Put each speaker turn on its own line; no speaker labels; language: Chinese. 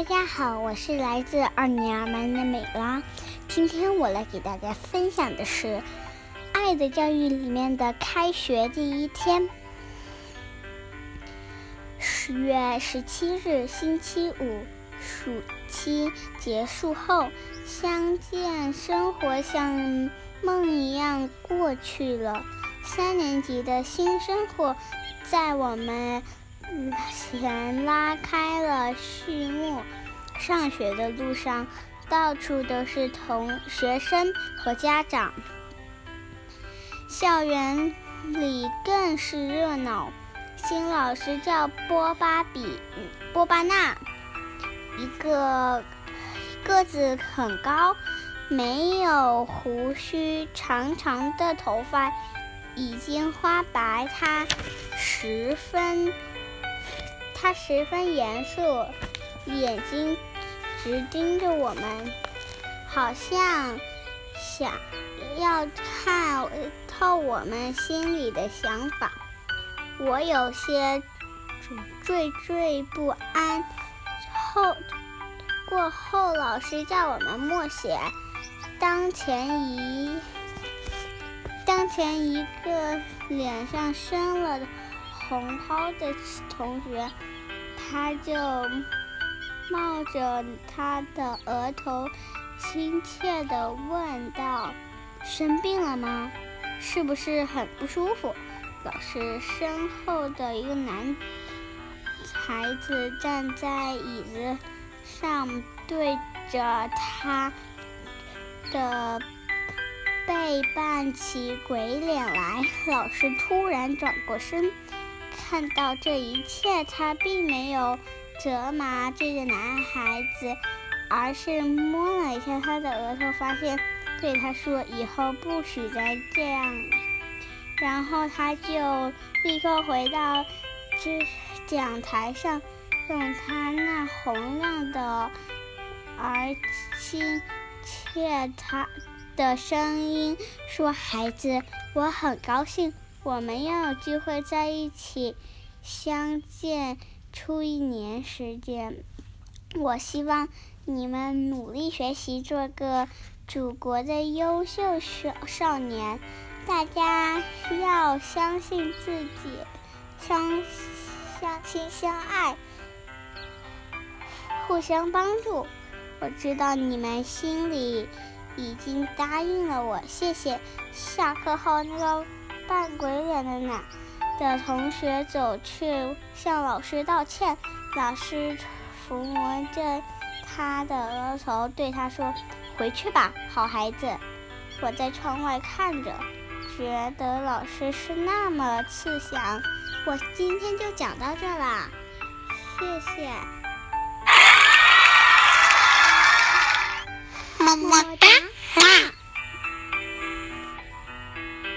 大家好，我是来自二年二班的美拉。今天我来给大家分享的是《爱的教育》里面的开学第一天。十月十七日，星期五，暑期结束后，相见生活像梦一样过去了。三年级的新生活在我们。前拉开了序幕。上学的路上，到处都是同学生和家长，校园里更是热闹。新老师叫波巴比波巴纳，一个个子很高，没有胡须，长长的头发已经花白，他十分。他十分严肃，眼睛直盯着我们，好像想要看透我们心里的想法。我有些惴惴不安。后过后，老师叫我们默写。当前一当前一个脸上生了红泡的同学。他就冒着他的额头，亲切地问道：“生病了吗？是不是很不舒服？”老师身后的一个男孩子站在椅子上，对着他的背扮起鬼脸来。老师突然转过身。看到这一切，他并没有责骂这个男孩子，而是摸了一下他的额头，发现对他说：“以后不许再这样。”然后他就立刻回到这讲台上，用他那洪亮的而亲切他的声音说：“孩子，我很高兴。”我们要有机会在一起相见出一年时间。我希望你们努力学习，做个祖国的优秀少少年。大家要相信自己，相相亲相爱，互相帮助。我知道你们心里已经答应了我，谢谢。下课后那个。扮鬼脸的男的同学走去向老师道歉，老师抚摸着他的额头，对他说：“回去吧，好孩子。”我在窗外看着，觉得老师是那么慈祥。我今天就讲到这啦，谢谢。